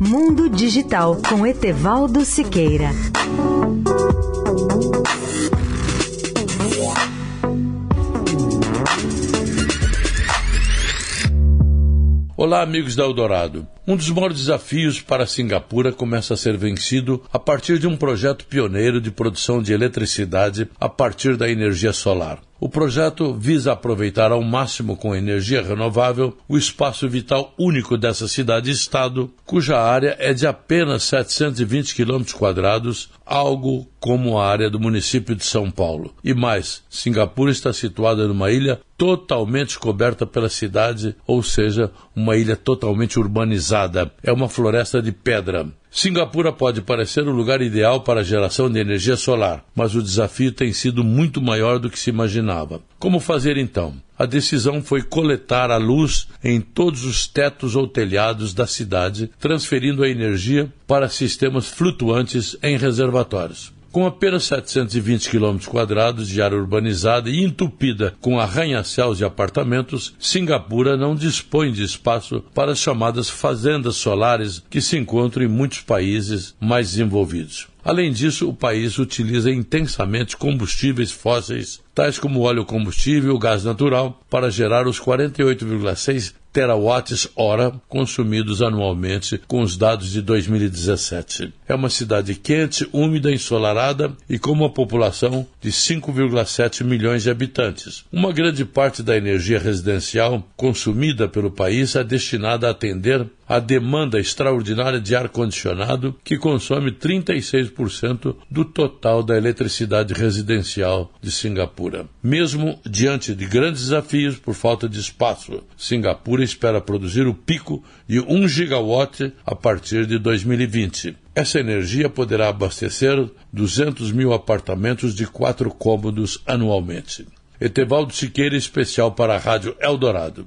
Mundo Digital com Etevaldo Siqueira. Olá, amigos da Eldorado. Um dos maiores desafios para Singapura começa a ser vencido a partir de um projeto pioneiro de produção de eletricidade a partir da energia solar. O projeto visa aproveitar ao máximo com energia renovável o espaço vital único dessa cidade-estado, cuja área é de apenas 720 km algo como a área do município de São Paulo. E mais, Singapura está situada numa ilha totalmente coberta pela cidade, ou seja, uma ilha totalmente urbanizada. É uma floresta de pedra. Singapura pode parecer o lugar ideal para a geração de energia solar, mas o desafio tem sido muito maior do que se imaginava. Como fazer então? A decisão foi coletar a luz em todos os tetos ou telhados da cidade, transferindo a energia para sistemas flutuantes em reservatórios. Com apenas 720 km quadrados de área urbanizada e entupida com arranha-céus de apartamentos, Singapura não dispõe de espaço para as chamadas fazendas solares que se encontram em muitos países mais desenvolvidos. Além disso, o país utiliza intensamente combustíveis fósseis, tais como óleo combustível gás natural, para gerar os 48,6 terawatts-hora consumidos anualmente com os dados de 2017. É uma cidade quente, úmida, ensolarada e com uma população de 5,7 milhões de habitantes. Uma grande parte da energia residencial consumida pelo país é destinada a atender a demanda extraordinária de ar-condicionado, que consome 36% do total da eletricidade residencial de Singapura. Mesmo diante de grandes desafios por falta de espaço, Singapura espera produzir o pico de 1 gigawatt a partir de 2020. Essa energia poderá abastecer 200 mil apartamentos de quatro cômodos anualmente. Etevaldo Siqueira, especial para a Rádio Eldorado.